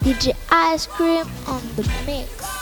DJ Ice Cream on the mix.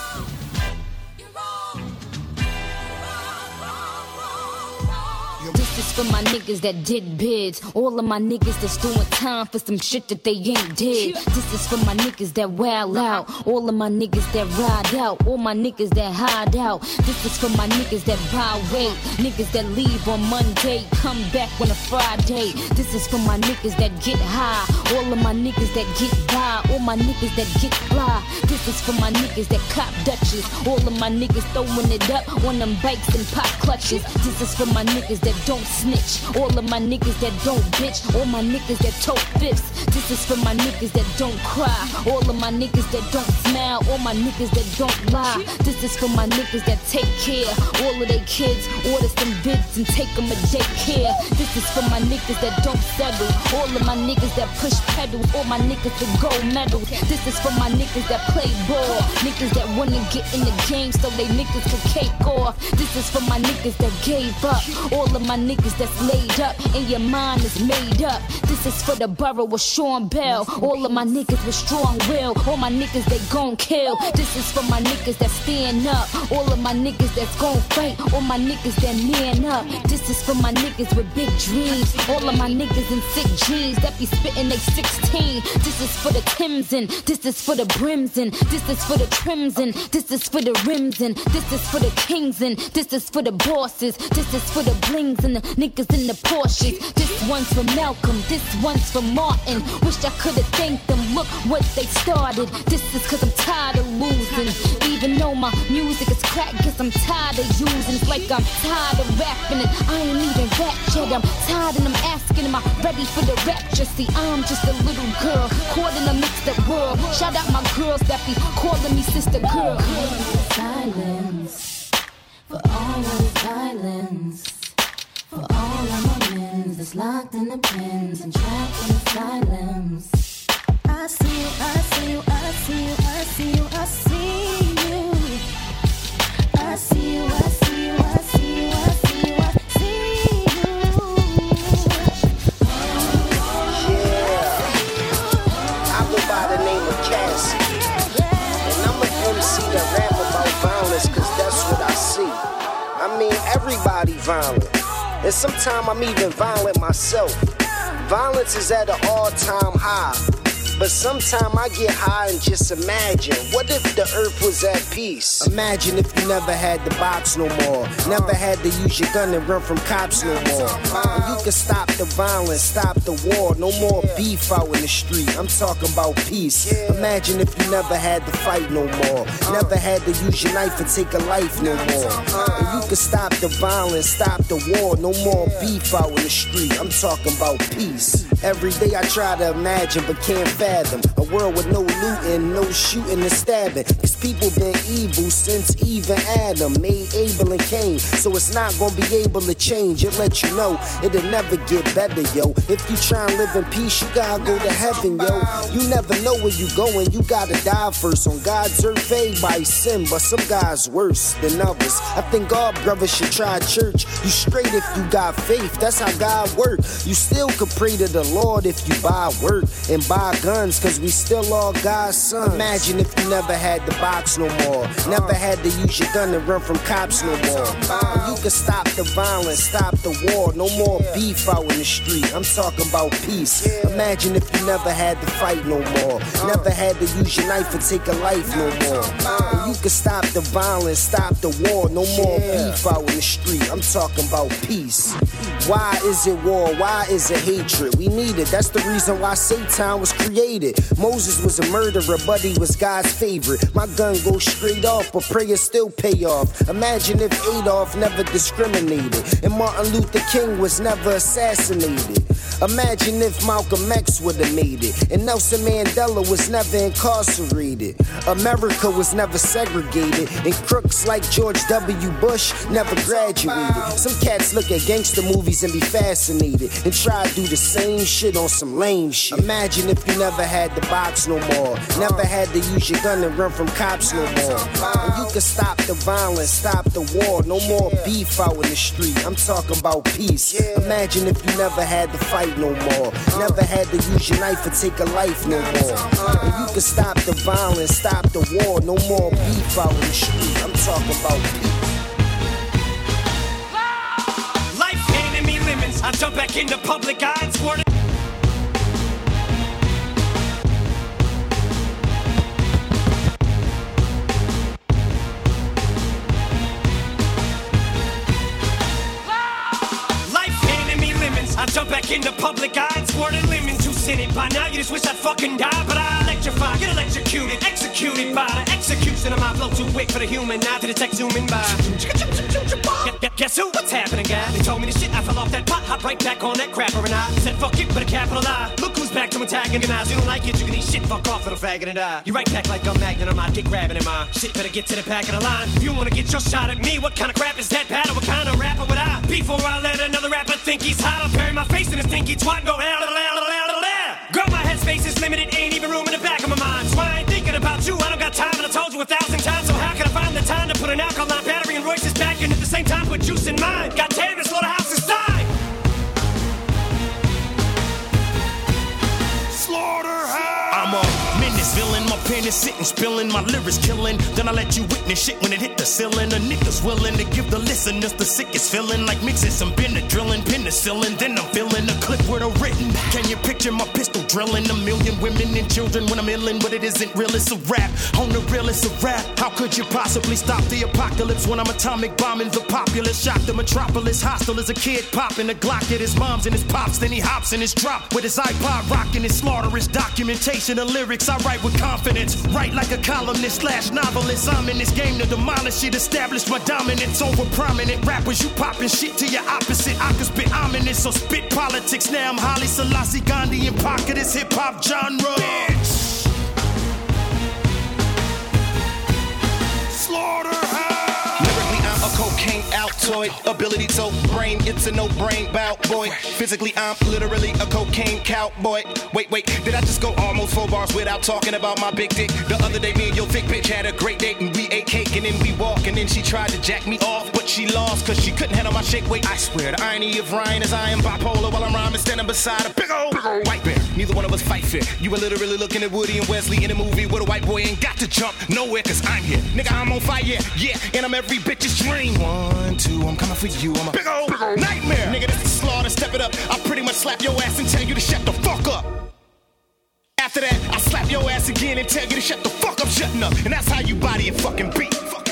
For my niggas that did bids. All of my niggas that's doing time for some shit that they ain't did. This is for my niggas that wild out. All of my niggas that ride out. All my niggas that hide out. This is for my niggas that buy weight. Niggas that leave on Monday, come back on a Friday. This is for my niggas that get high. All of my niggas that get by. All my niggas that get fly. This is for my niggas that cop Dutches. All of my niggas throwing it up on them bikes and pop clutches. This is for my niggas that don't snitch. All of my niggas that don't bitch. All my niggas that tote fifths. This is for my niggas that don't cry. All of my niggas that don't smile. All my niggas that don't lie. This is for my niggas that take care. All of their kids order some bids and take them a daycare. This is for my niggas that don't settle. All of my niggas that push pedals. All my niggas that gold medals. This is for my niggas that play ball. Niggas that wanna get in the game so they niggas can cake off. This is for my niggas that gave up. All of my niggas that's laid up and your mind is made up. This is for the borough of Sean Bell. All of my niggas with strong will. All my niggas they gon' kill. This is for my niggas that stand up. All of my niggas that's gon' fight. All my niggas that man up. This is for my niggas with big dreams. All of my niggas in sick jeans that be spitting they 16. This is for the Tims this is for the brims this is for the trims and this is for the rims this is for the kings and this is for the bosses. This is for the blings and the niggas in the Porsches. This one's for Malcolm, this one's for Martin. Wish I could've thanked them. Look what they started. This is cause I'm tired of losing. Even though my music is crack, guess I'm tired of using. It's like I'm tired of rapping and I ain't even rap yet. I'm tired and I'm asking, am I ready for the rapture? See, I'm just a little girl caught in a mixed up world. Shout out my girls that be calling me sister girl. silence for all of violence. For all of my men that's locked in the pens and trapped in the silence. I see you, I see you, I see you, I see you, I see you. I see you, I see you, I see you, I see you, I see I go by the name of Cassie. And I'm an MC that rap about violence, cause that's what I see. I mean, everybody violent. And sometimes I'm even violent myself. Violence is at an all time high. But sometimes I get high and just imagine what if the earth was at peace? Imagine if you never had to box no more, never had to use your gun and run from cops no more. And you can stop the violence, stop the war, no more beef out in the street. I'm talking about peace. Imagine if you never had to fight no more, never had to use your knife and take a life no more. And you can stop the violence, stop the war, no more beef out in the street. I'm talking about peace. Every day I try to imagine but can't a world with no looting, no shooting and stabbing. Cause people been evil since even Adam made Abel and Cain. So it's not gonna be able to change. It let you know it'll never get better, yo. If you try and live in peace, you gotta go to heaven, yo. You never know where you going, you gotta die first. On God's earth, everybody sin, but some guys worse than others. I think all brothers should try church. You straight if you got faith, that's how God work. You still could pray to the Lord if you buy work and buy guns, cause we still all God's sons. Imagine if you never had to box no more, never had to use your gun to run from cops no more. You can stop the violence, stop the war, no more beef out in the street. I'm talking about peace. Imagine if you never had to fight no more, never had to use your knife and take a life no more. And you can stop the violence, stop the war, no more beef out in the street. I'm talking about peace. Why is it war? Why is it hatred? We need it. That's the reason why Satan was created. Moses was a murderer, but he was God's favorite. My gun goes straight off, but prayers still pay off. Imagine if Adolf never discriminated and Martin Luther King was never assassinated. Imagine if Malcolm X would have made it and Nelson Mandela was never incarcerated. America was never segregated and crooks like George W. Bush never graduated. Some cats look at gangster movies and be fascinated and try to do the same shit on some lame shit. Imagine if you never had the box no more, never had to use your gun and run from cops no more. And you can stop the violence, stop the war, no more beef out in the street. I'm talking about peace. Imagine if you never had to fight fight no more. Never had to use your knife or take a life no more. And you can stop the violence, stop the war. No more beef out in the street. I'm talking about lemons. I jump back into public eye and back into public eye and squirted lemon in it. By now you just wish I'd fucking die, but I electrify, get electrocuted, executed by the execution of my flow too quick for the human eye to detect zooming by. Guess who? What's happening, guys? They told me the shit, I fell off that pot, hop right back on that crapper, and I said fuck it, but a capital I. Look who's back to antagonize. You don't like it, you can eat shit, fuck off, little faggot, and die. You right back like a magnet on my dick grabbing in my shit. Better get to the back of the line. If you wanna get your shot at me, what kind of crap is that? Battle? What kind of rapper would I? Before I let another rapper think he's hot, I'll bury my face in his stinky twat and go hell. Headspace is limited, ain't even room in the back of my mind. So I ain't thinking about you, I don't got time, and I told you a thousand times. So how can I find the time to put an alkaline battery and Royce's back in at the same time put juice in mine? God damn, this slaughterhouse is time! Slaughterhouse! I'm my pen is sitting, spilling, my lyrics killing. Then I let you witness shit when it hit the ceiling. A nigga's willing to give the listeners the sickest feeling, like mixing some Benadryl penicillin. Then I'm feeling a clip with a written. Can you picture my pistol drilling a million women and children when I'm illin'? But it isn't real, it's a rap. On the real, it's a rap. How could you possibly stop the apocalypse when I'm atomic bombing the populace? Shock the metropolis, hostile as a kid popping a Glock at his mom's and his pops. Then he hops in his drop with his iPod rocking his slaughterous documentation of lyrics. I write with confidence, write like a columnist slash novelist. I'm in this game to demolish it, establish my dominance over prominent rappers. You popping shit to your opposite. I can spit ominous, so spit politics. Now I'm Haile Selassie Gandhi in pocket hip hop genre. Bitch. Slaughterhouse. Altoid. Ability to brain, it's a no brain bout boy. Physically, I'm literally a cocaine cowboy. Wait, wait, did I just go almost four bars without talking about my big dick? The other day, me and your thick bitch had a great date and we ate cake and then we walked and then she tried to jack me off, but she lost cause she couldn't handle my shake weight. I swear, the irony of Ryan is I am bipolar while I'm rhyming standing beside a big old, big old white bear. Neither one of us fight fit. You were literally looking at Woody and Wesley in a movie where a white boy ain't got to jump nowhere cause I'm here. Nigga, I'm on fire, yeah, yeah, and I'm every bitch's dream. One, two, I'm coming for you. I'm a big old, big old nightmare. Nigga, this is slaughter, step it up. I pretty much slap your ass and tell you to shut the fuck up. After that, I slap your ass again and tell you to shut the fuck up, shutting up. And that's how you body a fucking beat. Fucking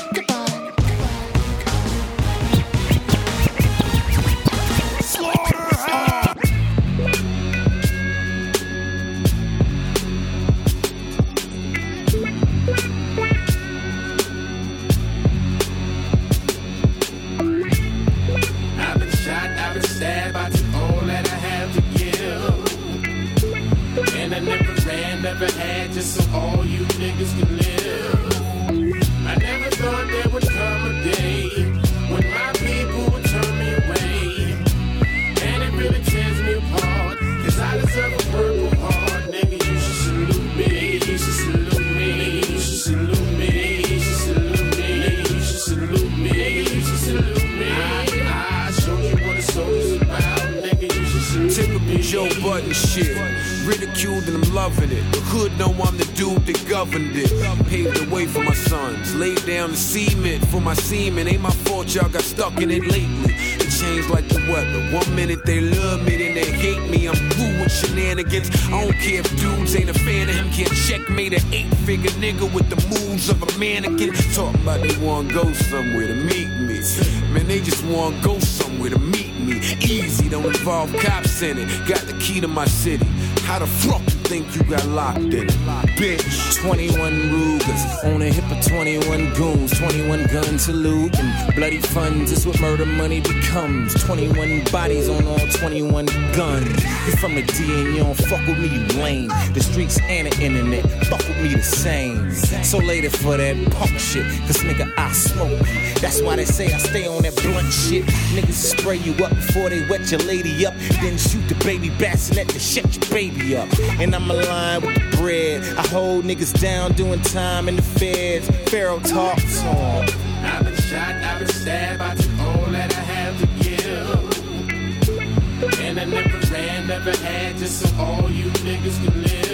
niggas can live. I never thought there would come a day when my people would turn me away. And it really tears me apart, cause I deserve a purple heart. Nigga, you should salute me, you should salute me, you should salute me, you should salute me, you should salute me, you should salute me. I, I showed you what a soldier's about, nigga, you should salute Typical me. Joe Budden shit. Ridiculed and I'm loving it. The hood know I'm the dude that governed it. Paved the way for my sons. Laid down the cement for my semen. Ain't my fault y'all got stuck in it lately. It changed like the weather. One minute they love me, then they hate me. I'm cool with shenanigans. I don't care if dudes ain't a fan of him. Can't checkmate an eight figure nigga with the moves of a mannequin. Talking about they wanna go somewhere to meet me. Man, they just wanna go somewhere to meet me. Easy, don't involve cops in it. Got the key to my city. How the fuck you think you got locked in it? Bitch. 21 Rugers on a hip of 21 goons, 21 guns to loot and bloody funds. It's what murder money becomes. 21 bodies on all 21 guns. You from the D and you don't fuck with me, you lame. The streets and the internet fuck with me the same. So later for that punk shit, cause nigga I smoke. That's why they say I stay on that blunt shit. Niggas spray you up before they wet your lady up, then shoot the baby bassinet to shut your baby up. And I'm aligned with the bread. I hold niggas down doing time in the feds. Pharaoh talks song. I've been shot, I've been stabbed, I took all that I have to give. And I never ran, never had just so all you niggas can live.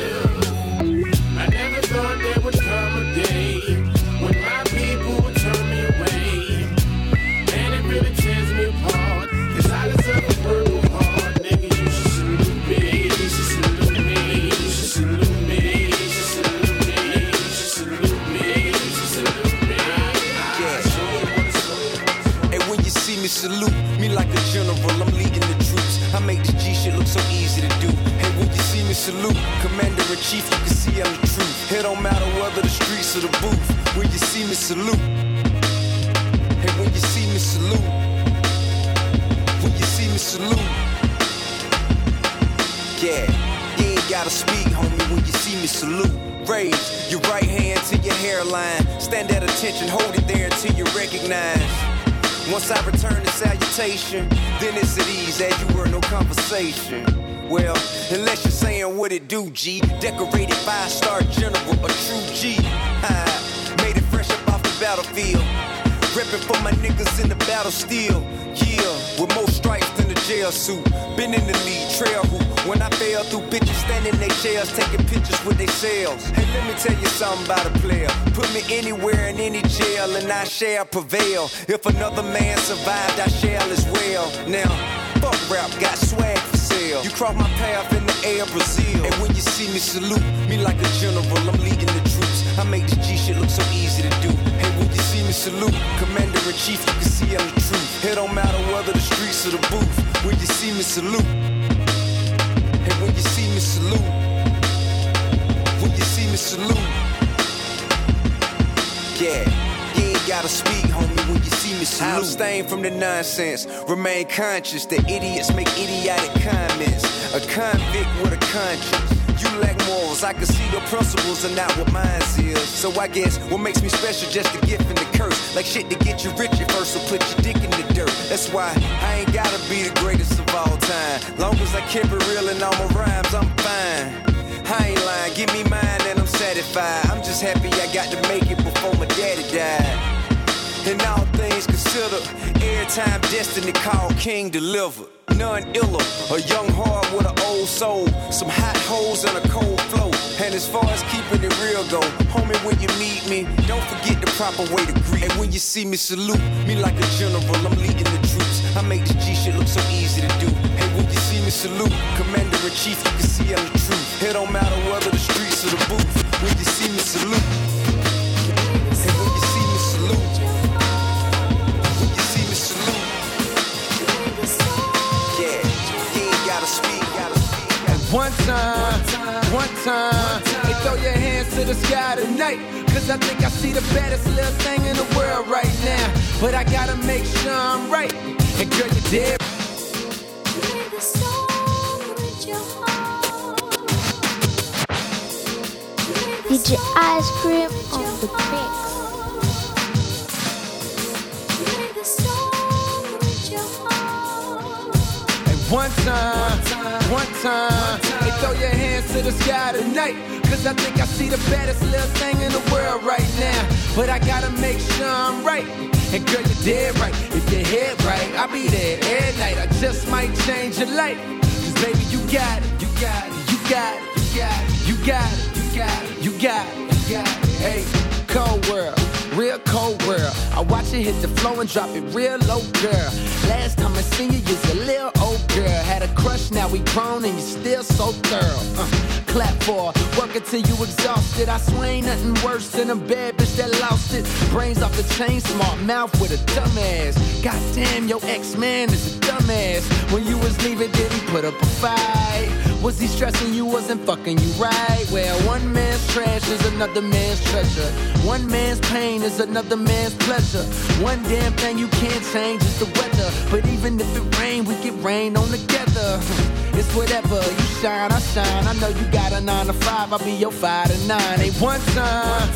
Attention, hold it there until you recognize. Once I return the salutation, then it's at ease as you were no conversation. Well, unless you're saying what it do, G. Decorated five star general, a true G. I made it fresh up off the battlefield. Reppin' for my niggas in the battle still. Yeah, with more stripes than the jail suit. Been in the lead, trail hoop. When I fell through bitches standing in their chairs, taking pictures with their themselves. Hey, let me tell you something about a player. Put me anywhere in any jail and I shall prevail. If another man survived, I shall as well. Now, fuck rap, got swag for sale. You cross my path in the air, Brazil. And when you see me salute, me like a general, I'm leading the troops. I make this G shit look so easy to do. Hey, when you see me salute, commander in chief, you can see I'm the truth. It don't matter whether the streets or the booth. When you see me salute, you see me salute, when you see me salute, yeah. You ain't gotta speak, homie, when you see me salute. Abstain from the nonsense. Remain conscious that idiots make idiotic comments. A convict with a conscience. You lack morals. I can see your principles are not what mine is. So I guess what makes me special just the gift and the curse. Like shit to get you rich at first, so put your dick in the. That's why I ain't gotta be the greatest of all time. Long as I keep it real in all my rhymes, I'm fine. I ain't lying, give me mine and I'm satisfied. I'm just happy I got to make it before my daddy died. And all things considered, every time destiny called, King delivered. None iller, a young heart with an old soul, some hot holes and a cold flow. And as far as keeping it real go, homie, when you meet me, don't forget the proper way to greet. And when you see me salute, me like a general, I'm leading the troops. I make this G shit look so easy to do. Hey, when you see me salute, commander in chief, you can see I'm the truth. It don't matter whether the streets or the booth. When you see me salute, one time, one time, hey, throw your hands to the sky tonight. Cause I think I see the baddest little thing in the world right now. But I gotta make sure I'm right. And girl, you're dead. DJ Ice Cream on the mix. One time, one time. they throw your hands to the sky tonight. Cause I think I see the baddest little thing in the world right now. But I gotta make sure I'm right. And girl, you're dead right. If you head right, I'll be there every night. I just might change your life. Cause baby, you got it, you got it, you got it, you got it, you got it, you got it, you got it. You got it. Hey, cold world Real cold world. I watch it hit the flow and drop it real low, girl. Last time I seen you, you's a little old girl. Had a crush, now we grown and you still so thorough. Uh, clap for her. Work until you exhausted. I swear ain't nothing worse than a bad bitch that lost it. Brains off the chain, smart mouth with a dumbass. Goddamn, your ex-man is a dumbass. When you was leaving, did he put up a fight? Was he stressing you wasn't fucking you right? Well, one man's trash is another man's treasure. One man's pain is another man's pleasure. One damn thing you can't change is the weather. But even if it rain, we get rain on together. It's whatever, you shine, I shine. I know you got a nine to five, I'll be your five to nine. Ain't one time,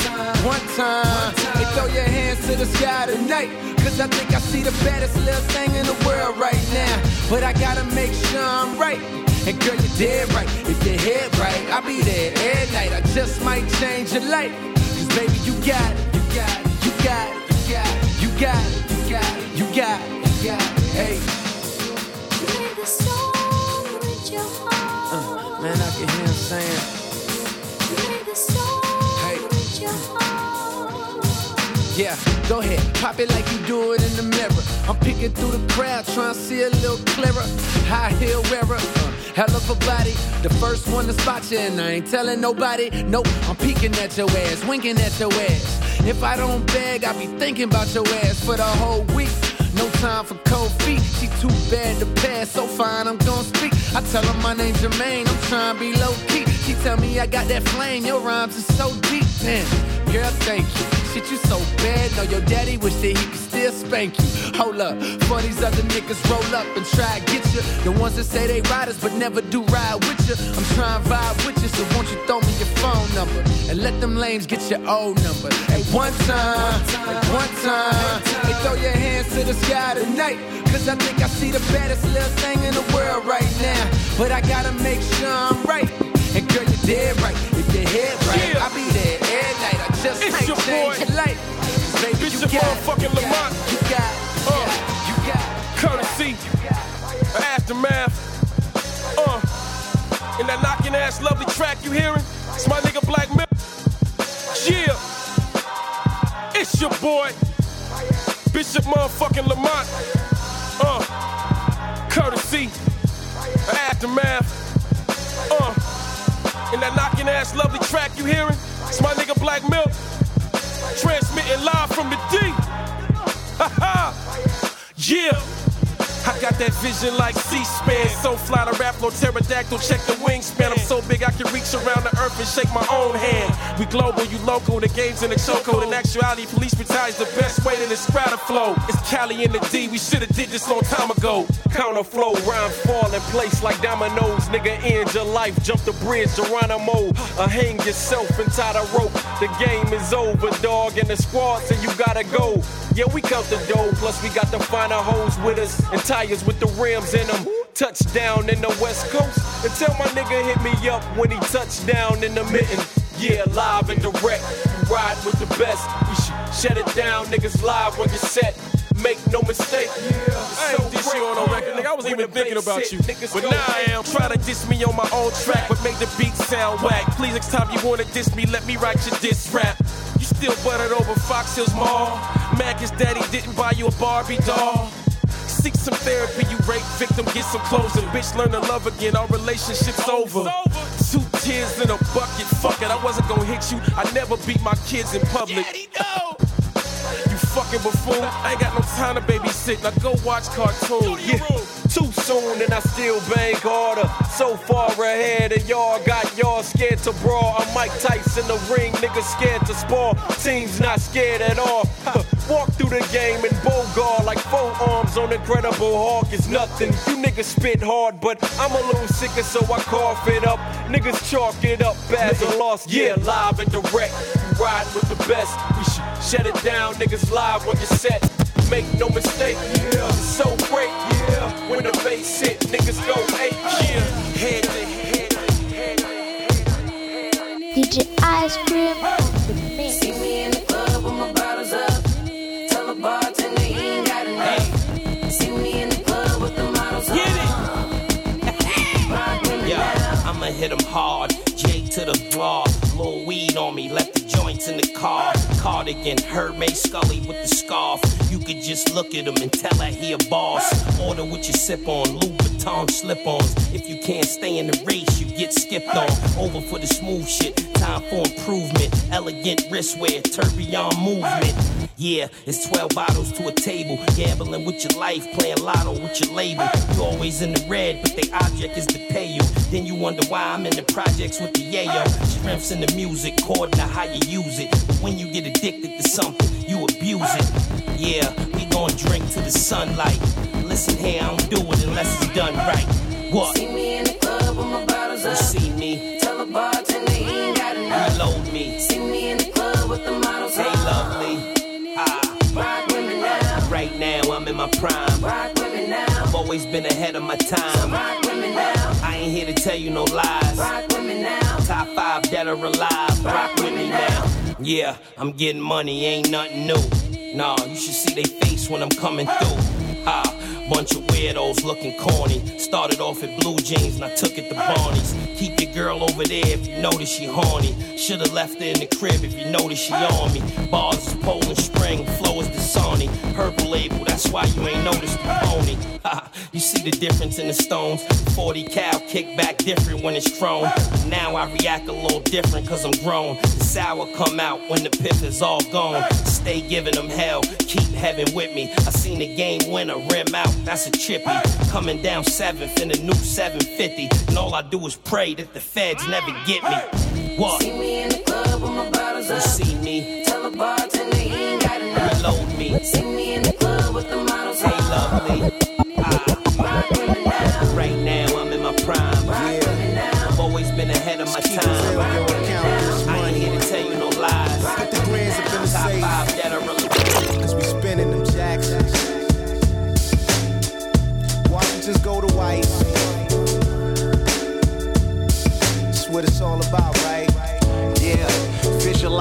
one time, hey, throw your hands to the sky tonight. Cause I think I see the baddest little thing in the world right now. But I gotta make sure I'm right. And girl, you're dead right. If your head right, I'll be there every night. I just might change your life. Cause baby, you got it, you got it, you got it, you got it, you got it, you got it, you got it, you got it. Hey. Uh, man, I can hear him saying. The soul, put it your heart Yeah, go ahead, pop it like you do it in the mirror. I'm peeking through the crowd, trying to see a little clearer. High heel wearer, uh, hell of a body. The first one to spot you, and I ain't telling nobody. Nope, I'm peeking at your ass, winking at your ass. If I don't beg, I'll be thinking about your ass for the whole week. No time for cold feet. She too bad to pass, so fine, I'm gonna speak. I tell her my name's Jermaine, I'm trying to be low key. She tell me I got that flame, your rhymes are so deep. Damn, girl, thank you shit, you so bad. Know your daddy wish that he could still spank you. Hold up, for these other niggas roll up and try to get you. The ones that say they riders but never do ride with you. I'm trying to vibe with you, so won't you throw me your phone number and let them lames get your old number. At one time, at one time, hey, throw your hands to the sky tonight. Cause I think I see the baddest little thing in the world right now. But I gotta make sure I'm right. And girl, you're dead right. If your head right, yeah. I'll be there every night. I just it's your boy. life. Baby, It's you your got motherfucking. Lamont. You got. Uh, You got it. courtesy, aftermath. Uh, in that knocking ass lovely track you hearing, it's my nigga Black Milk. Yeah, it's your boy, Bishop motherfucking Lamont. Uh, courtesy, aftermath. Uh, in that knocking ass lovely track you hearing, it's my nigga Black Milk. Transmitting live from the D. Ha ha. Yeah. I got that vision like C-SPAN. So fly to rap, no pterodactyl, check the wingspan. I'm so big I can reach around the earth and shake my own hand. We global, you local, the game's in the chokehold. In actuality, police brutality is the best way to describe the flow. It's Cali in the D, we should've did this long time ago. Counter flow, rhymes fall in place like dominoes. Nigga, end your life, jump the bridge, Geronimo. Or hang yourself and tie the rope. The game is over, dog, and the squad say you gotta go. Yeah, we count the dough, plus we got the finer hoes with us and tires with the rims in them. Touchdown in the West Coast. And tell my nigga hit me up when he touchdown in the mitten. Yeah, live and direct. You ride with the best. We sh- shut it down, niggas live when you're set. Make no mistake. Yeah, I ain't this shit on no record, nigga. I wasn't even thinking about you. But now I am. Try to diss me on my own track, but make the beat sound whack. Please, next time you wanna diss me, let me write your diss rap. You still buttered over Fox Hills Mall. Mad his daddy didn't buy you a Barbie doll. Seek some therapy, you rape victim, get some closure. Bitch, learn to love again, our relationship's over. Two tears in a bucket, fuck it, I wasn't gonna hit you. I never beat my kids in public. You fucking buffoon. I ain't got no time to babysit. Now go watch cartoons. Yeah. Too soon and I still bang harder. So far ahead and y'all got y'all scared to brawl. I'm Mike Tyson in the ring, niggas scared to spar. Teams not scared at all. Walk through the game and bogard like four arms on Incredible Hulk is nothing. You niggas spit hard, but I'm a little sicker, so I cough it up. Niggas chalk it up as a loss. Yeah, live and direct. You ride with the best. We sh- shut it down, niggas live when you're set. Make no mistake, yeah. It's so great, yeah. When the bass hit, niggas go eight, yeah. Head to head. DJ Ice Cream on the mix. See me in the club with my bottles up. Tell the bartender he ain't got enough. See me in the club with the models up. Rock with Yeah. I'ma hit him hard. J to the bar. On me, left the joints in the car. Cardigan, Hermes Scully with the scarf. You could just look at him and tell that he a boss. Order what you sip on, Louis Vuitton slip-ons. If you can't stay in the race, you get skipped on. Over for the smooth shit, time for improvement. Elegant wristwear, tourbillon movement. Yeah, it's 12 bottles to a table. Gambling with your life, playing lotto with your label. You always in the red, but the object is to pay you. Then you wonder why I'm in the projects with the yayo. Strengths in the music, according to how you use it. But when you get addicted to something, you abuse it. Yeah, we gon' drink to the sunlight. Listen here, I don't do it unless it's done right. What? See me in the club with my bottles You up. see me, Tell the bartender he ain't got enough. reload me. See me prime. I've always been ahead of my time. I ain't here to tell you no lies. Top five dead or alive. Rock with me now. Yeah, I'm getting money, ain't nothing new. Nah, you should see they face when I'm coming through. Ah, Bunch of weirdos looking corny. Started off at blue jeans and I took it to Barney's. Keep your girl over there if you notice she horny. Should've left her in the crib if you notice she on me. Bars is Poland Spring, flow is the Sony. Purple label, that's why you ain't noticed the pony. you see the difference in the stones. 40 cal kick back different when it's thrown. Now I react a little different cause I'm grown. The sour come out when the pith is all gone. Stay giving them hell, keep heaven with me. I seen the game winner rim out, that's a chippy. Coming down seventh in the new 750. And all I do is pray that the feds never get me. What? See me in the club with my bottles You up. see me, Tell the bartender he ain't got enough. reload me. See me in the club with the models Hey, lovely.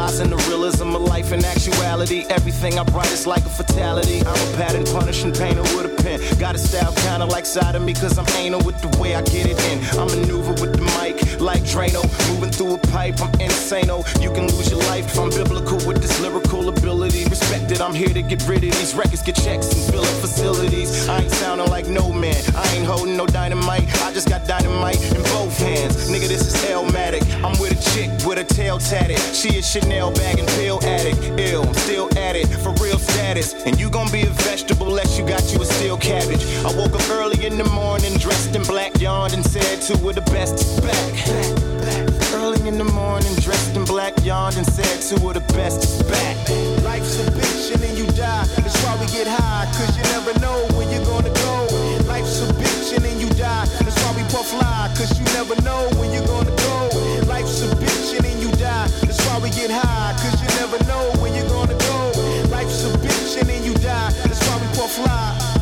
Visualizing the realism of life and actuality. Everything I write is like a fatality. I'm a pattern punishing painter with a pen. Got a style kinda like side of me, cause I'm anal with the way I get it in. I maneuver with the mic like Drano. Moving through a pipe, I'm insane. Oh, you can lose your life. I'm biblical with this lyrical ability. Respected, I'm here to get rid of these records, get checks and fill up facilities. I ain't sounding like no man. I ain't holding no dynamite. I just got dynamite in both hands. Nigga, this is Hellmatic. I'm with a chick with a tail tatted. She is Chanel bag and pill addict. Ill, I'm still at it for real status. And you gon' be a vegetable unless you got you a steel cabbage. I woke up early in the morning, dressed in black, yawned and said two of the best is back. Early in the morning, dressed in black, yawned and said two of the best is back. Life's a bitch and then you die. That's why we get high, cause you never know when you're gonna go. Life's a bitch and then you die. That's why we puff fly, cause you never know when you're gonna go. High, cause you never know when you're gonna go. Life's a bitch and then you die. That's why we puff fly.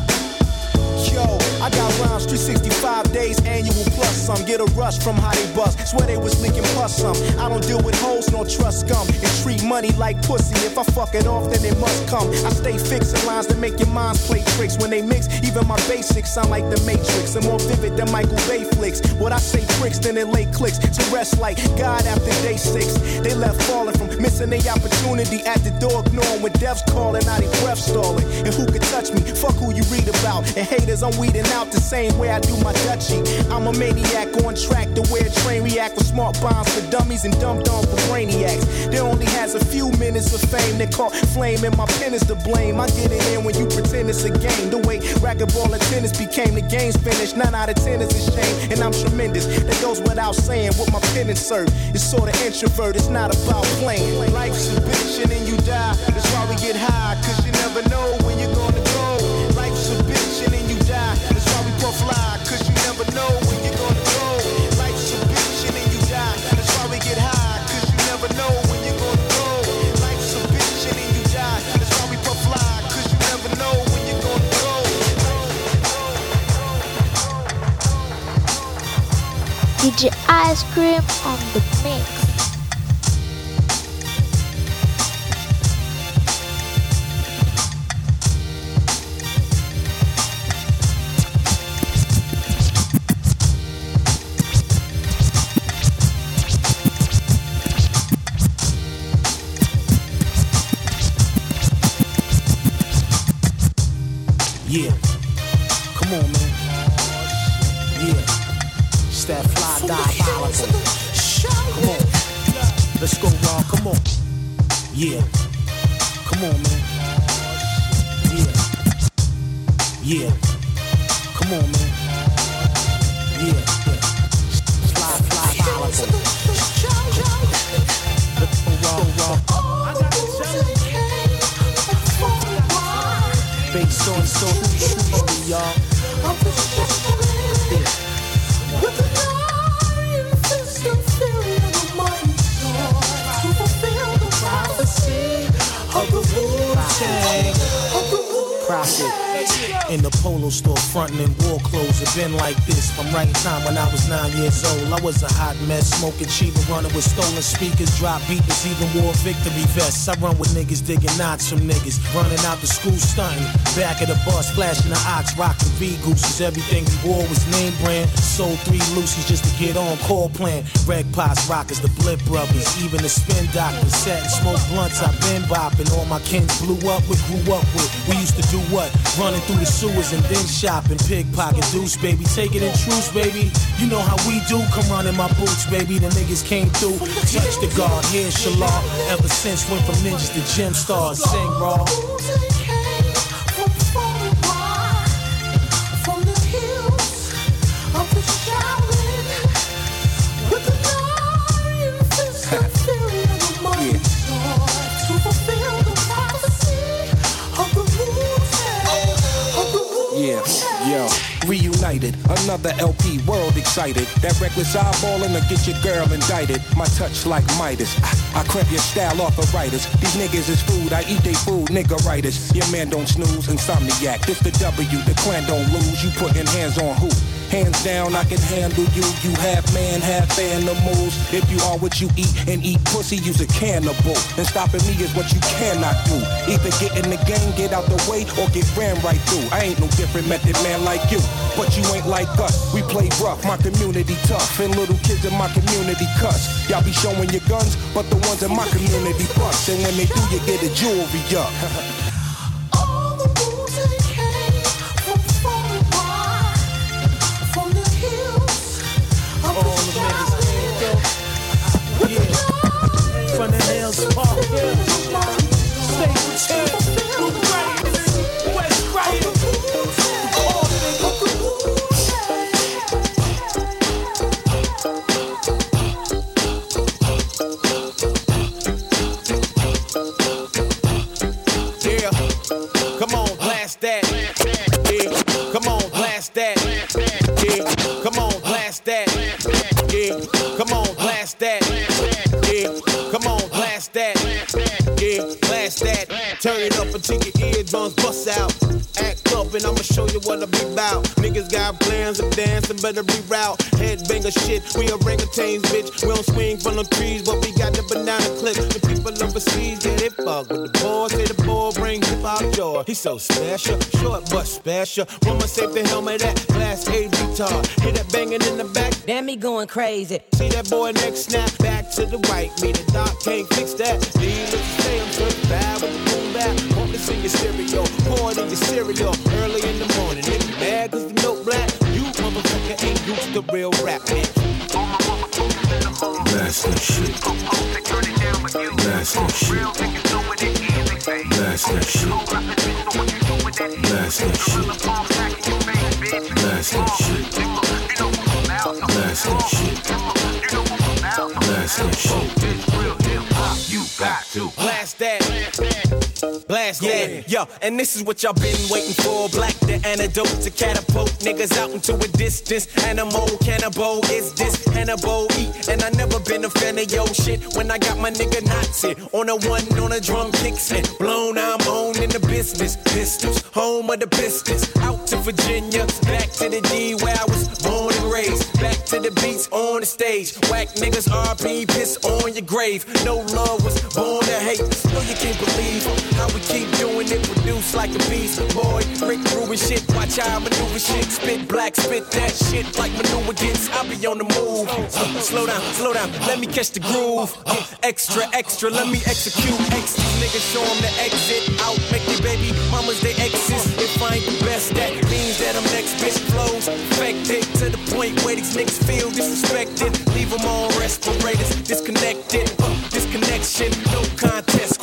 Yo, I got rounds 365 days annual plus some. Get a rush from how they bust. Swear they was leaking pus some. I don't deal with hoes nor trust scum. And treat money like pussy. If I fuck it off, then it must come. I stay fixing lines that make your minds play tricks. When they mix, even my basics sound like the Matrix. And more vivid than Michael Bay flicks. What I say tricks, then it lay clicks. To rest like God after day six. They left falling missing the opportunity at the door, ignoring when death's calling out, they breath stalling. And who could touch me? Fuck who you read about. And haters, I'm weeding out the same way I do my Dutchie. I'm a maniac on track to where train react with smart bombs for dummies and dumbed on for brainiacs. There only has a few minutes of fame that caught flame, and my pen is to blame. I get it in when you pretend it's a game. The way racquetball and tennis became the game's finished. Nine out of ten is a shame, and I'm tremendous. That goes without saying. What my pen insert It's sort of introvert. It's not about playing. Life's a bitch, and then you die. That's why we get high, cause you never know when you're gonna go. Life's a bitch, and then you die. That's why we puff fly, cause you never know when you're gonna go. Life's a bitch, and then you die. That's why we get high, cause you never know when you're gonna go. Life's a bitch, and then you die. That's why we puff fly, cause you never know when you're gonna go. DJ Ice Cream on the mix. Yeah. It's that fly diabolical. Come on. Let's go, raw. Come on. Yeah. Come on, man. Yeah. Yeah. Come on, man. Yeah. yeah. Fly, fly, diabolical. Polo store frontin' in war clothes. It been like this from right time when I was nine years old. I was a hot mess, smoking cheap and running with stolen speakers, drop beaters, even wore victory vests. I run with niggas digging knots from niggas, running out the school stunting. Back of the bus, flashing the ox, rocking V gooses. Everything we wore was name brand. Sold three Lucy's just to get on call plan. Reg Pots, rockers, the Blip Brothers, even the Spin Doctors. Sat and smoked blunts, I've been bopping. All my kins blew up with, grew up with. We used to do what? Running through the sewers and then shopping. Pickpocket deuce, baby. Take it in truce, baby. You know how we do. Come run in my boots, baby. The niggas came through. Touch the guard, here, Shalal. Ever since went from ninjas to gym stars. Sing raw. Yeah, yo. Reunited, another LP, world excited. That reckless eyeballing to get your girl indicted. My touch like Midas. I, I cramp your style off of writers. These niggas is food, I eat they food, nigga writers. Your man don't snooze, insomniac. This the W, the clan don't lose. You putting hands on who? Hands down, I can handle you. You half man, half animals. If you are what you eat and eat pussy, you's a cannibal. And stopping me is what you cannot do. Either get in the game, get out the way, or get ran right through. I ain't no different method man like you. But you ain't like us. We play rough, my community tough. And little kids in my community cuss. Y'all be showing your guns, but the ones in my community bust. And when they do, you get a jewelry up. eardrums bust out. Act up and I'ma show you what I be about. Niggas got plans of dancing, better reroute. Headbanger shit, we orangutans, bitch. We don't swing from the trees, but we got the banana clip. The people overseas, yeah, they fuck with the boy. Say the boy bring hip hop joy. He's so special, short but special. Woman save the helmet, that glass A retard. Hear that banging in the back, Damn me going crazy. See that boy next snap back to the right. Me the doc can't fix that. Needless to say, I'm certified with the boom back. This in your stereo, pour it in your cereal early in the morning. Nigga mad cause the milk black. You motherfucker ain't used to real rap, bitch. Blast that shit. Blast that shit. Blast that shit. That shit. Blast that shit. Blast that shit. Blast that shit. You got to blast that. Yo, and this is what y'all been waiting for. Black the antidote to catapult niggas out into a distance. Animal cannibal is this Hannibal eat. And I never been a fan of yo shit. When I got my nigga Nazi on a one on a drum kicks it. Blown, I'm on in the business. Pistols, home of the Pistons. Out to Virginia, back to the D where I was born and raised. Back to the beats on the stage. Whack niggas RP piss on your grave. No love was born to hate. No, you can't believe how we keep doing it. Produce like a beast, boy. Rick Rubin shit. Watch how I maneuver shit. Spit black, spit that shit like maneuver gets. I be on the move. Uh, slow down, slow down. Let me catch the groove. Uh, extra, extra. Let me execute. X these niggas them the exit. Out, make their baby mamas they exes. If I ain't the best, that means that I'm next. Bitch flows infected to the point where these niggas feel disrespected. Leave them on respirators, disconnected. Uh, disconnection, no contest,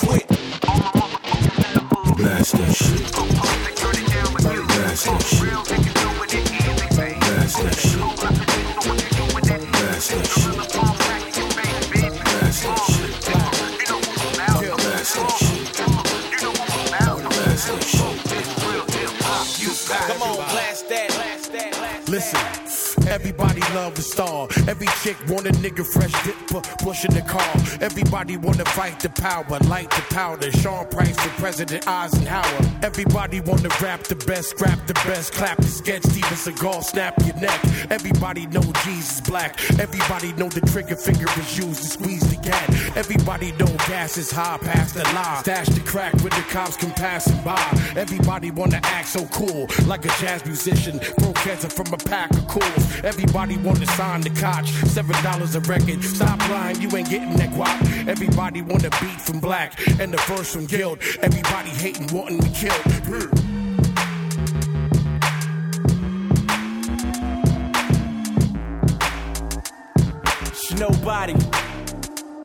chick want a nigga fresh dip for pushing the car. Everybody wanna fight the power, light the powder. Sean Price for President Eisenhower. Everybody wanna rap the best, scrap the best, clap the sketch, Steven Seagal, snap your neck. Everybody know Jesus black. Everybody know the trigger finger is used to squeeze the gat. Everybody know gas is high past the line. Stash the crack when the cops come passing by. Everybody wanna act so cool, like a jazz musician. Throw cancer from a pack of cools. Everybody wanna sign the cotch. Seven dollars a record. Stop lying, you ain't getting that guap. Everybody wanna beat from black and the verse from guild. Everybody hating, wanting me killed. Nobody,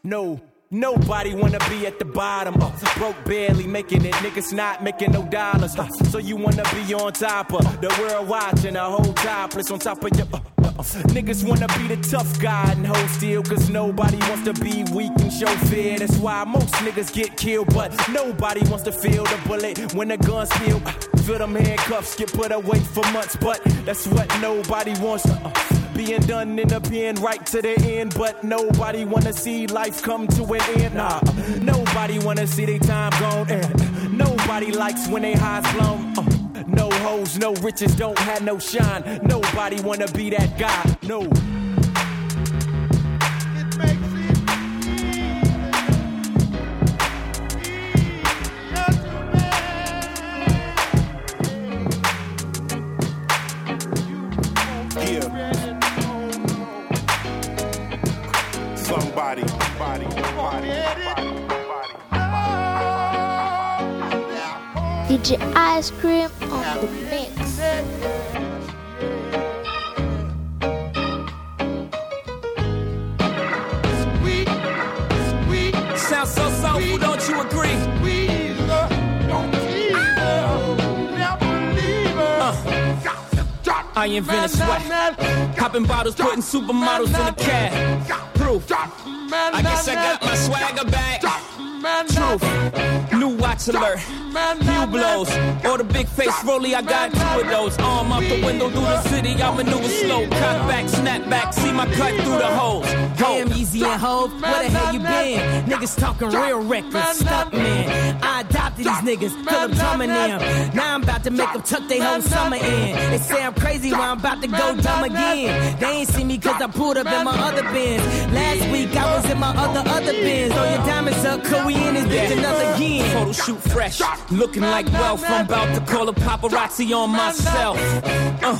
no. Nobody wanna be at the bottom, uh, broke barely making it, niggas not making no dollars. Uh, so you wanna be on top of the world watching a whole topless on top of your. Uh, uh, uh. Niggas wanna be the tough guy and hold still, cause nobody wants to be weak and show fear. That's why most niggas get killed, but nobody wants to feel the bullet when the gun's spill. Uh, feel them handcuffs get put away for months, but that's what nobody wants. Uh, being done in the pen right to the end, but nobody wanna see life come to an end. Nah, nobody wanna see their time gone. And nobody likes when they highs blown. Uh, no hoes, no riches, don't have no shine. Nobody wanna be that guy. No. Yeah. Somebody, somebody, somebody, DJ Ice Cream Uh, I invented sweat. Popping bottles, putting supermodels in a cab. Proof. I guess I got my swagger back. Truth. New watch alert. New blows. Or the big face rolly, I got two of those. Arm out the window through the city, I maneuver slow. Cut back, snap back, see my cut through the holes. Damn, easy and hope. Where the hell you been? Niggas talking real reckless. Stuck man. I adopted these niggas. Philip Drummond them. Now I'm about to make them tuck their whole summer in. They say I'm crazy when I'm about to go dumb again. They ain't see me cause I pulled up in my other bins. Last week I was in my other, other bins. Throw your diamonds up, cause we in this bitch another again. Shoot fresh, looking like wealth. I'm about to call a paparazzi on myself. Uh,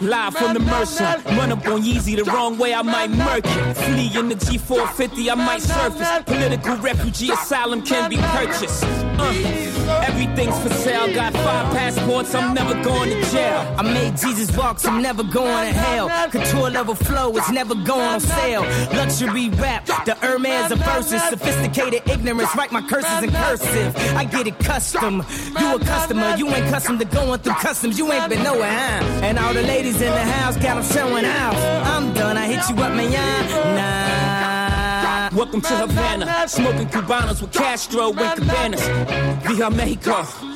live from the Mercer. Run up on Yeezy the wrong way, I might murk it. Flee in the G450, I might surface. Political refugee asylum can be purchased. Uh, everything's for sale. Got five passports, I'm never going to jail. I made Jesus walks, I'm never going to hell. Couture level flow, it's never going on sale. Luxury rap, the Hermes of verses. Sophisticated ignorance, write my curses in cursive. I get it custom. You a customer, you ain't custom to going through customs. You ain't been nowhere, huh? And all the ladies in the house got them showing out. I'm done, I hit you up, man. Nah. Welcome to Havana, smoking Cubanos with Castro and Cabanas. Via Mexico.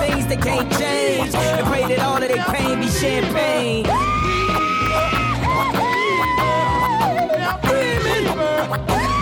things that can't change. And pray that all of their pain be champagne. Wonder,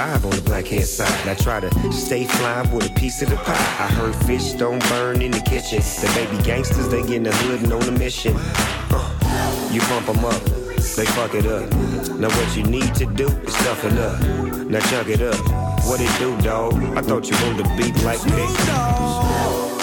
five on the black hand side. I try to stay fly with a piece of the pie. I heard fish don't burn in the kitchen. The baby gangsters, they get in the hood and on a mission. Uh, you pump them up, they fuck it up. Now what you need to do is tough it up. Now chug it up. What it do, dog? I thought you wanted to beat like me.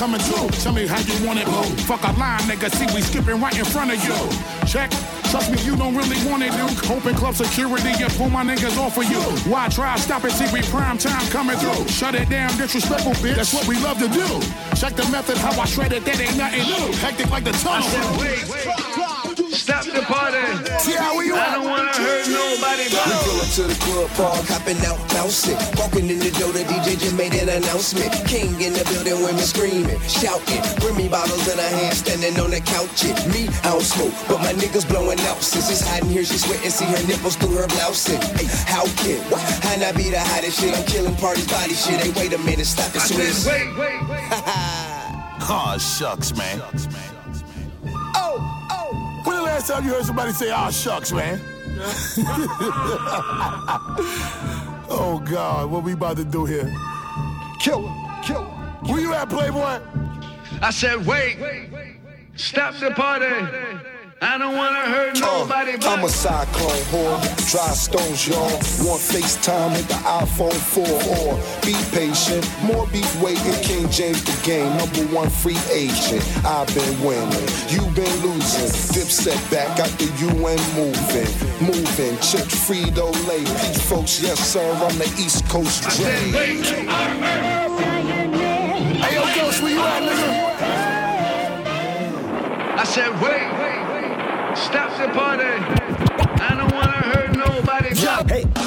Coming through. Tell me how you want it, boo. Fuck a line, nigga. See, we skipping right in front of you. Check. Trust me, you don't really want it, dude. Open club security and pull my niggas off of you. Why try stop it? See, we prime time coming through. Shut it down, disrespectful bitch. That's what we love to do. Check the method, how I shred it. That ain't nothing new. Hectic like the tunnel. I said, wait. To the club, park, hopping out, bouncing. Walking in the door, the DJ just made an announcement. King in the building, women screaming, shouting. Bring me bottles in her hand, standing on the couch. It. Me, I don't smoke, but my niggas blowing out. Since it's hot in here, she sweating, see her nipples through her blouse. Hey, how can, what? How not be the hottest shit? I'm killing parties, body shit. Hey, wait a minute, stop it, I Swiss. said, wait, wait, wait. Oh, shucks, man. Oh, oh. When the last time you heard somebody say, oh, shucks, man? oh, God, what we about to do here? Kill him, kill him. Where you at, Playboy? I said, wait. wait wait Stop the party. I don't wanna hurt uh, nobody but. I'm a cyclone whore, dry stones, y'all. Want FaceTime, hit the iPhone 4 or be patient. More beef waiting, King James the game, number one free agent. I've been winning, you been losing. Dipset back, got the UN moving, moving. Chips Frito Lay, folks, yes sir. I'm the East Coast Dre. Hey, yo, Ghost, where you at, nigga? I said, wait. Stop the party. I don't wanna hurt nobody but. Hey.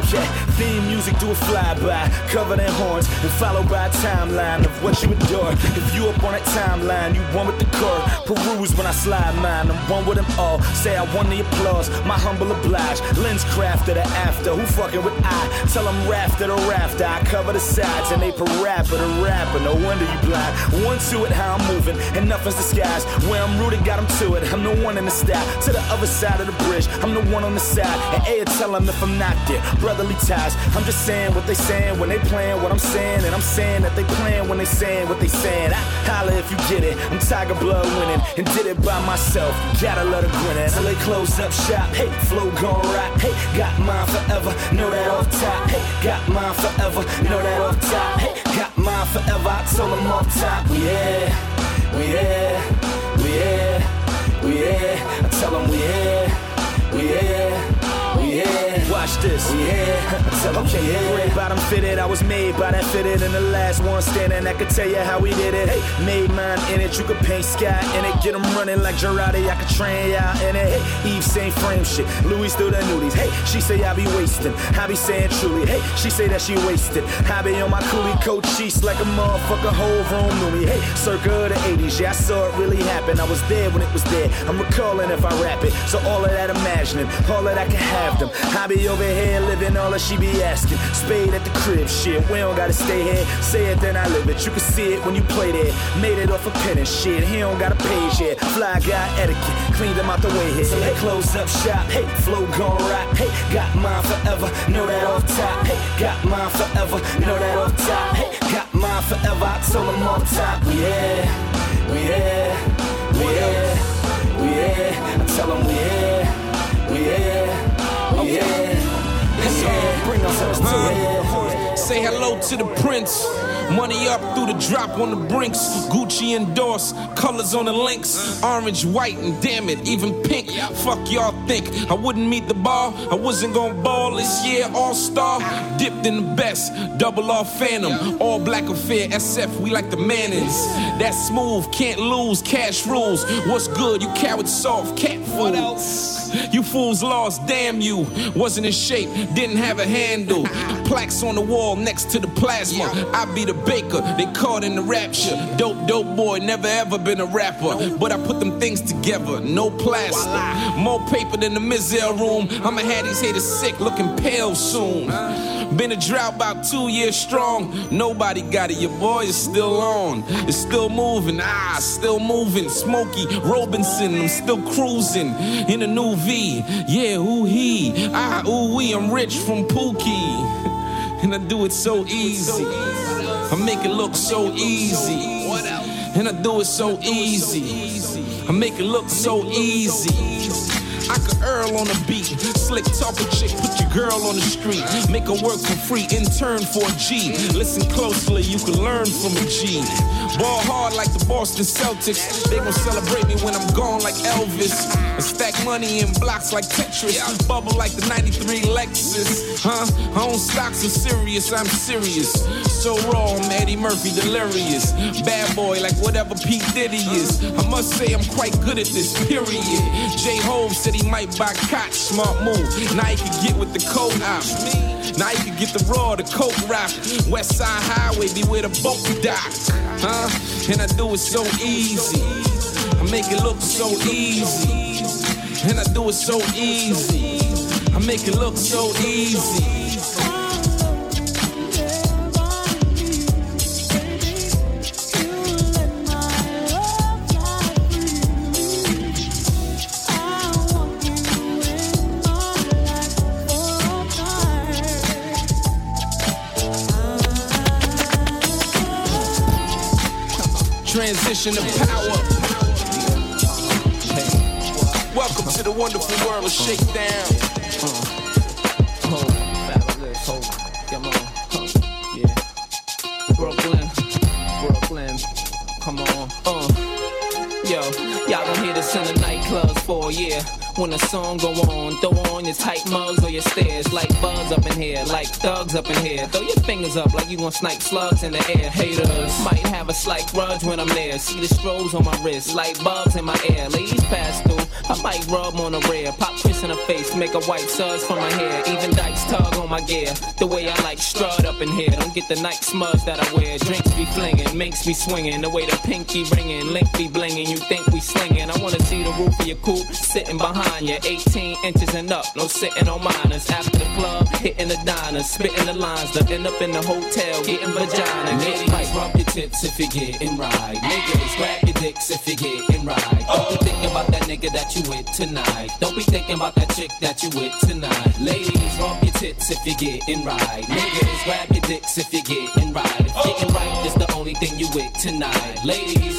Okay, theme music do a flyby, covered in horns, and followed by a timeline of what you endure. If you up on that timeline, you one with the core. Peruse when I slide mine, I'm one with them all. Say I won the applause, my humble oblige. Lens crafted the after, who fucking with I? Tell them rafter the rafter, I cover the sides, and they parappa the rapper. No wonder you blind. One to it, how I'm moving, and nothing's disguised. Where I'm rooted, got them to it. I'm the one in the style. To the other side of the bridge, I'm the one on the side. And A tell them if I'm not there. Brotherly ties. I'm just saying what they saying when they playing what I'm saying. And I'm saying that they playing when they saying what they saying. I holla if you get it. I'm Tiger Blood winning and did it by myself. Gotta let her grin it. Till they close up shop. Hey, flow gon' rock. Hey, got mine forever. Know that off top. Hey, got mine forever. Know that off top. Hey, got mine forever. I told them off top. We here. We here. We here. We here. I tell them we here. We here. We here. Watch this. Yeah, okay, yeah. Bottom fitted, I was made by that fitted, and the last one standing I could tell you how we did it. Hey, made mine in it, you could paint sky in it, get them running like Girardi, I could train y'all in it. Hey, Eve same frame shit, Louis still the nudies. Hey, she say I be wasting, I be saying truly. Hey, she say that she wasted, I be on my coolie coat cheeks like a motherfucker, whole room knew me. Hey, circa the 80s, yeah, I saw it really happen. I was there when it was there. I'm recalling if I rap it, so all of that imagining, all of that can have them. I be over here living all that she be asking. Spade at the crib, shit. We don't gotta stay here. Say it, then I live it. You can see it when you play there. Made it off a pen and shit. He don't got a page yet. Fly guy etiquette. Cleaned him out the way here. Hey, close up shop. Hey, flow gon' rock. Hey, got mine forever. Know that off top. Hey, got mine forever. Know that off top. Hey, got mine forever. I told him off top. We here. We here. We here. We here. I tell him we here. We here. We here. Bring to. Say hello to the prince. Money up through the drop on the brinks. Gucci endorsed, colors on the links. Orange, white, and damn it, even pink. Fuck y'all think. I wouldn't meet the bar. I wasn't gonna ball this year. All star, dipped in the best. Double off phantom. All black affair. SF, we like the Mannings. That's smooth, can't lose. Cash rules. What's good? You cowards soft. Cat food. What else? You fools lost, damn you. Wasn't in shape, didn't have a handle. Plaques on the wall next to the plasma. I be the baker, they caught in the rapture. Dope, dope boy, never ever been a rapper. But I put them things together, no plaster. More paper than the Mizell room. I'ma have these haters sick, looking pale soon. Been a drought about two years strong. Nobody got it, your boy is still on. It's still moving, ah, still moving. Smokey Robinson, I'm still cruising in a new V. Yeah, who he? Ah, ooh, we, I'm rich from Pookie. And I do it so easy. I make it look so easy. And I do it so easy. I make it look so easy. I could Earl on the beat, slick talk a chick, put your girl on the street, make her work for free, intern for a G. Listen closely, you can learn from a G. Ball hard like the Boston Celtics, they gon' celebrate me when I'm gone like Elvis. And stack money in blocks like Tetris, bubble like the 93 Lexus. Huh? I own stocks are serious, I'm serious. So raw, I'm Eddie Murphy, delirious. Bad boy like whatever Pete Diddy is. I must say I'm quite good at this, period. J. Hove said he might buy cotch, smart move. Now he can get with the coat out. Now he can get the raw, the coke rock. West Side Highway be where the boat dock. Huh? And I do it so easy. I make it look so easy. And I do it so easy. I make it look so easy. Transition of power. Welcome to the wonderful world of shakedown. Brooklyn. Brooklyn. Come on. Uh. Yo, y'all gon' hear the nightclubs for a year. When the song go on, throw on your tight mugs or your stairs like bugs up in here, like thugs up in here. Throw your fingers up like you gon' snipe slugs in the air. Haters might have a slight grudge when I'm there. See the strobes on my wrist, like bugs in my ear. Ladies pass through, I might rub on a rear, pop kiss in her face, make a white suds from my hair. Even dykes tug on my gear. The way I like strut up in here, don't get the night smudge that I wear. Drinks be flinging, makes me swinging. The way the pinky ringing, link be blinging. You think we slinging? I wanna see the roof of your coupe sitting behind you. 18 inches and up, no sitting on minors. After the club, hitting the diners, spitting the lines, end up in the hotel, getting vagina. Might rub your tits if you're getting right. Niggas grab your dicks if you're getting right. Don't be thinking about that nigga that you with tonight. Don't be thinking about that chick that you with tonight. Ladies, rub your tits if you're getting right. Niggas grab your dicks if you're getting right. If getting right is the only thing you with tonight. Ladies,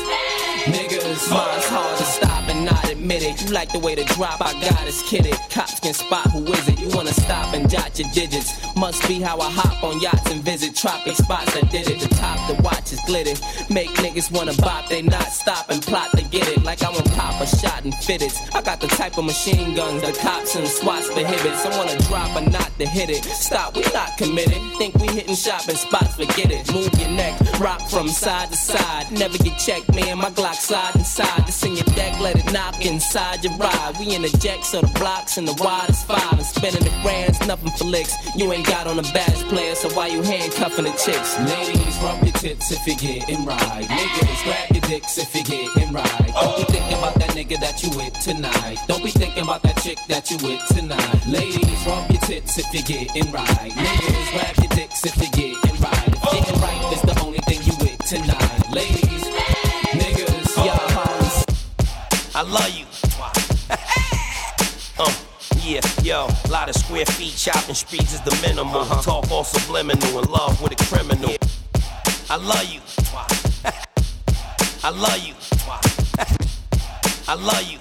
niggas, Mine's hard to stop and not admit it. You like the way to drop, I got us kidded. Cops can spot who is it. You wanna stop and jot your digits. Must be how I hop on yachts and visit tropic spots that did it. The top, the watches glitter. Make niggas wanna bop, they not stop and plot to get it. Like I want pop a shot and fit it. I got the type of machine guns the cops and SWATs prohibit. I wanna drop but not to hit it. Stop, we not committed. Think we hitting shopping spots, forget it. Move your neck, rock from side to side. Never get checked, man. My Glock slide inside. This in your deck, let it knock inside your ride. We in the jacks of the blocks and the widest five. And spending the grands, nothing for licks. You ain't got on a badge player, so why you handcuffing the chicks? Ladies, rub your tits if you're getting right. Niggas, grab your dicks if you're getting right. Don't be thinking about that nigga that you with tonight. Don't be thinking about that chick that you with tonight. Ladies, rub your tits if you're getting right. Niggas, grab your dicks if you're getting right. If getting right is the only thing you with tonight. Ladies, niggas, y'all hoes. I love you. uh, yeah, yo, lot of square feet, shopping streets is the minimum. Talk all subliminal, in love with a criminal. I love you. I love you. I love you.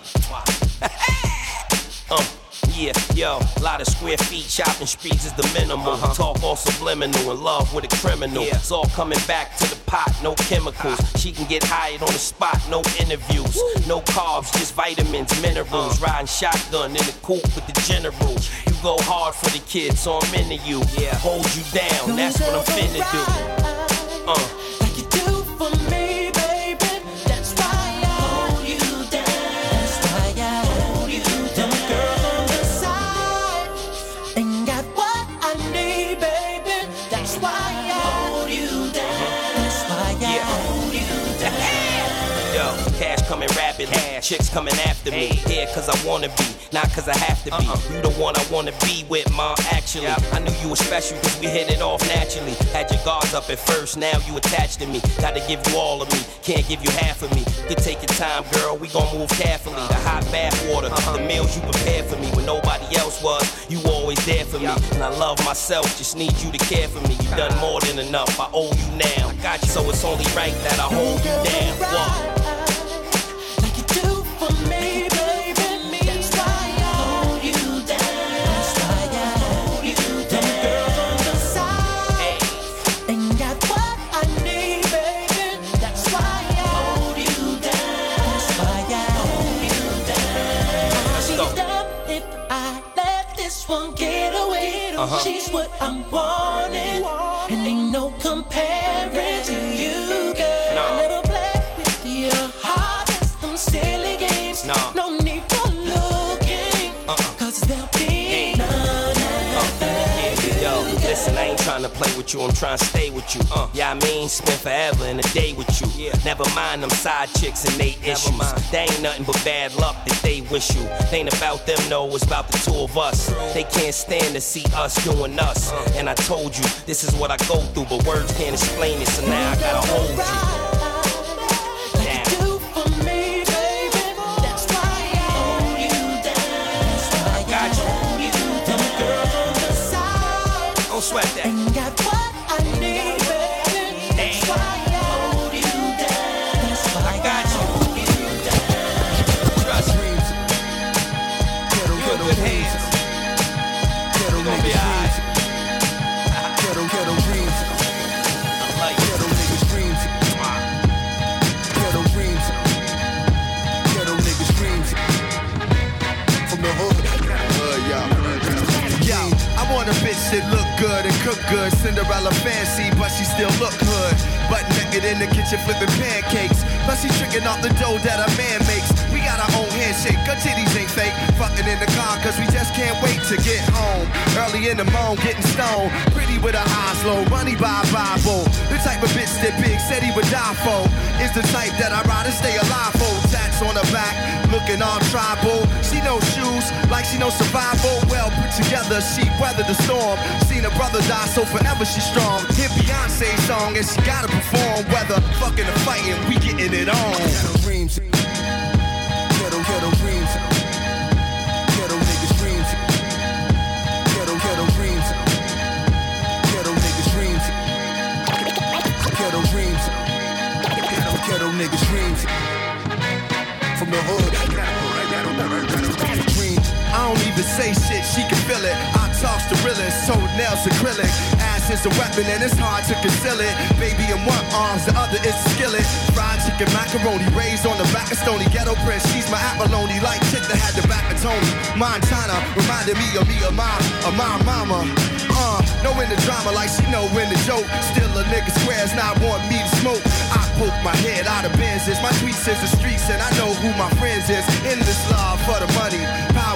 uh, yeah, yo, lot of square feet, shopping streets is the minimum. Talk all subliminal, in love with a criminal. It's all coming back to the pot, no chemicals. She can get hired on the spot, no interviews. No carbs, just vitamins, minerals. Riding shotgun in the coupe with the general. You go hard for the kids, so I'm into you. Yeah, hold you down, that's what I'm finna do. Uh. Rapidly. Chicks coming after me. Here cause I wanna be, not cause I have to be. Uh-uh. You the one I wanna be with, ma. Actually, I knew you were special cause we hit it off naturally. Had your guards up at first, now you attached to me. Gotta give you all of me, can't give you half of me. You take your time, girl, we gon' move carefully. The hot bath water, uh-huh. the meals you prepared for me when nobody else was. You always there for me. And I love myself, just need you to care for me. You uh-huh. done more than enough, I owe you now. I got you, so it's only right that I hold you down. What? She's what I'm wanting, and ain't no comparing trying to play with you, I'm trying to stay with you. Uh, yeah, I mean, spend forever in a day with you. Yeah. Never mind them side chicks and they issues. They ain't nothing but bad luck that they wish you. They ain't about them, no, it's about the two of us. They can't stand to see us doing us. And I told you, this is what I go through, but words can't explain it, so now I gotta hold you. Cook good. Cinderella fancy, but she still look hood. Butt naked in the kitchen flipping pancakes. Plus she tricking off the dough that a man makes. We got our own handshake, her titties ain't fake. Fucking in the car, cause we just can't wait to get home. Early in the morning, getting stoned. Pretty with her eyes low, money by Bible. The type of bitch that Big said he would die for. Is the type that I ride and stay alive for. Tats on her back, looking all tribal. She knows shoes, like she knows survival. Well put together, she weathered the storm. Seen her brother die, so forever she's strong. Hit Beyonce's song and she gotta perform. Whether fucking or fighting, we getting it on. Ghetto dreams. Ghetto, ghetto dreams. Ghetto niggas dreams. Ghetto, ghetto dreams. Ghetto niggas dreams. Ghetto dreams. Ghetto, ghetto niggas dreams. From the hood. Dreams. I don't even say shit, she can feel it. I talks to realest, so else acrylic. Ass is a weapon and it's hard to conceal it. Baby in one arms, the other is a skillet. Fried chicken macaroni, raised on the back of Stony Ghetto Prince. She's my abalone, like chick that had the back of Tony. Montana reminded me of me, of my, of my mama. Uh, knowing the drama like she know when the joke. Still a nigga squares not want me to smoke. I poke my head out of Benzes. My tweets is the streets and I know who my friends is. In this love for the money,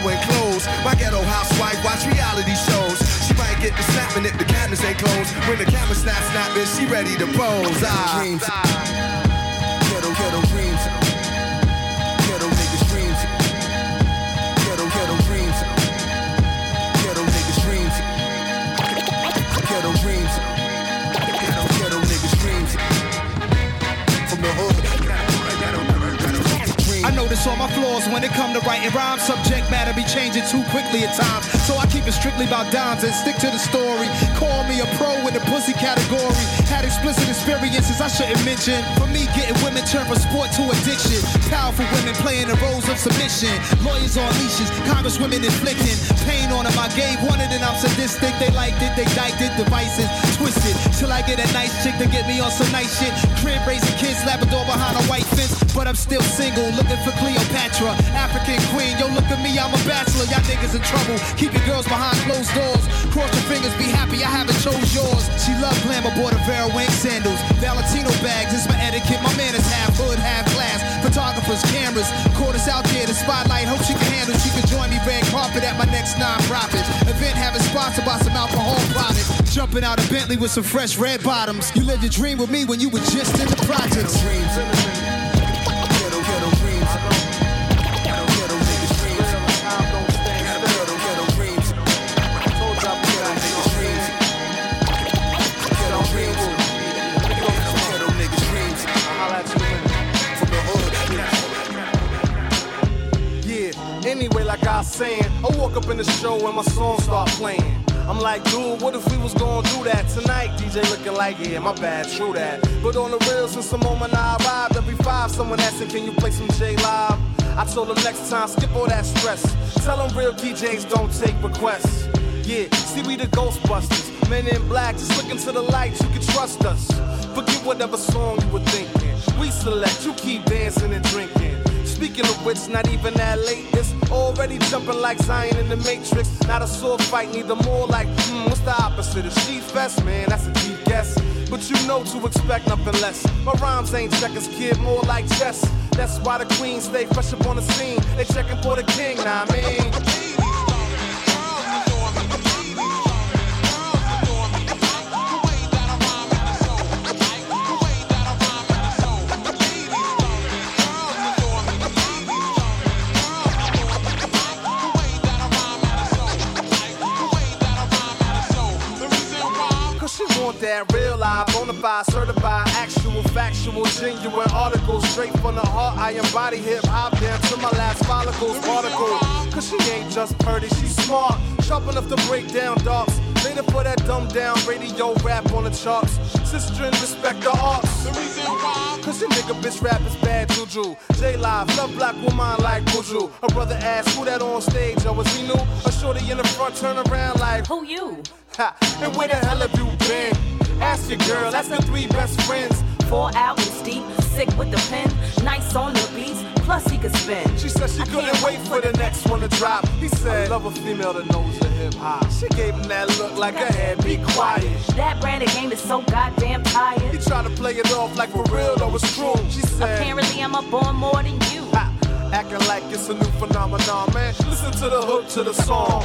and clothes. My ghetto housewife watch reality shows. She might get the snapping if the cameras ain't closed. When the camera snap snapping, she ready to pose. Ah. All my flaws when it come to writing rhymes. Subject matter be changing too quickly at times. So I keep it strictly about dimes and stick to the story. Call me a pro in the pussy category. Had explicit experiences I shouldn't mention. For me, getting women turned from sport to addiction. Powerful women playing the roles of submission. Lawyers on leashes, congresswomen inflicting pain on them. I gave one it and I'm sadistic. They liked it, they diked it, devices twisted. Till I get a nice chick to get me on some nice shit. Crib raising kids, Labrador behind a white fence. But I'm still single, looking for Cleopatra. African queen, yo, look at me, I'm a bachelor. Y'all niggas in trouble. Keep girls behind closed doors. Cross your fingers, be happy, I haven't chose yours. She love glamour, bought a Vera Wang sandals. Valentino bags, it's my etiquette. My man is half hood, half glass. Photographers, cameras. Caught us out there, the spotlight. Hope she can handle. She can join me red carpet at my next non-profit. Event having sponsored by some alcohol products. Jumping out of Bentley with some fresh red bottoms. You lived your dream with me when you were just in the projects. Saying, I walk up in the show and my song start playing. I'm like, dude, what if we was gonna do that tonight? DJ looking like, yeah, my bad, true that. But on the real, since the moment I arrived, every five, someone asking, can you play some J Live? I told them next time, skip all that stress. Tell them real DJs don't take requests. Yeah, see, we the Ghostbusters. Men in black, just look into the light, you can trust us. Forget whatever song you were thinking. We select, you keep dancing and drinking. Speaking of which, not even that late. It's already jumping like Zion in the Matrix. Not a sword fight, neither more like, hmm, what's the opposite of She Fest? Man, that's a deep guess. But you know to expect nothing less. My rhymes ain't checkers, kid, more like chess. That's why the queen stay fresh up on the scene. They checking for the king, nah, I mean. That real life, bonafide, certified, actual, factual, genuine articles straight from the heart. I embody hip hop down to my last follicles particle. Cause she ain't just pretty, she's smart, sharp enough to break down darks. Later for that dumb down radio rap on the charts. Sister and respect the arts. The reason why? Cause your nigga bitch rap is bad juju. J Live, love black woman like Buju. Her brother asked who that on stage, oh was he new? A shorty in the front turn around like who you? Ha, and where the hell have you been? Ask your girl, that's the three best friends. Four albums deep, sick with the pen, nice on the beats, plus he could spin. She said she couldn't wait for the next one to drop. He said, I love a female that knows the hip hop. She gave him that look like a head, be quiet. That brand of game is so goddamn tired. He tried to play it off like for real, though it's true. She said, Apparently I'm up on more than you. acting like it's a new phenomenon, man. Listen to the hook to the song.